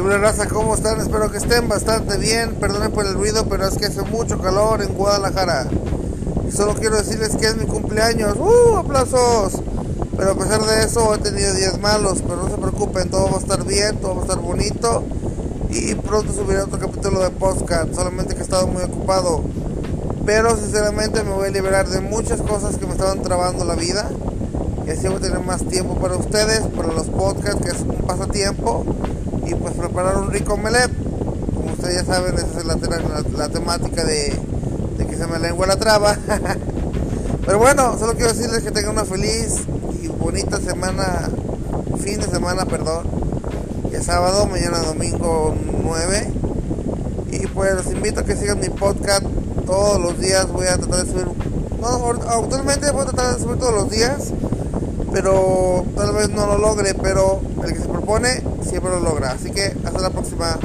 Y bueno, raza, ¿cómo están? Espero que estén bastante bien. Perdonen por el ruido, pero es que hace mucho calor en Guadalajara. Solo quiero decirles que es mi cumpleaños. ¡Uh! ¡Aplausos! Pero a pesar de eso he tenido días malos, pero no se preocupen, todo va a estar bien, todo va a estar bonito. Y pronto subiré otro capítulo de podcast, solamente que he estado muy ocupado. Pero sinceramente me voy a liberar de muchas cosas que me estaban trabando la vida. Y así voy a tener más tiempo para ustedes, para los podcasts, que es un pasatiempo y pues preparar un rico omelette. Como ustedes ya saben, esa es la, temática de, de, que se me lengua la traba. Pero bueno, solo quiero decirles que tengan una feliz y bonita semana, fin de semana, perdón. Ya sábado, mañana domingo 9. Y pues los invito a que sigan mi podcast todos los días. Voy a tratar de subir. No, actualmente voy a tratar de subir todos los días pero tal vez no lo logre, pero el que se propone siempre lo logra. Así que hasta la próxima.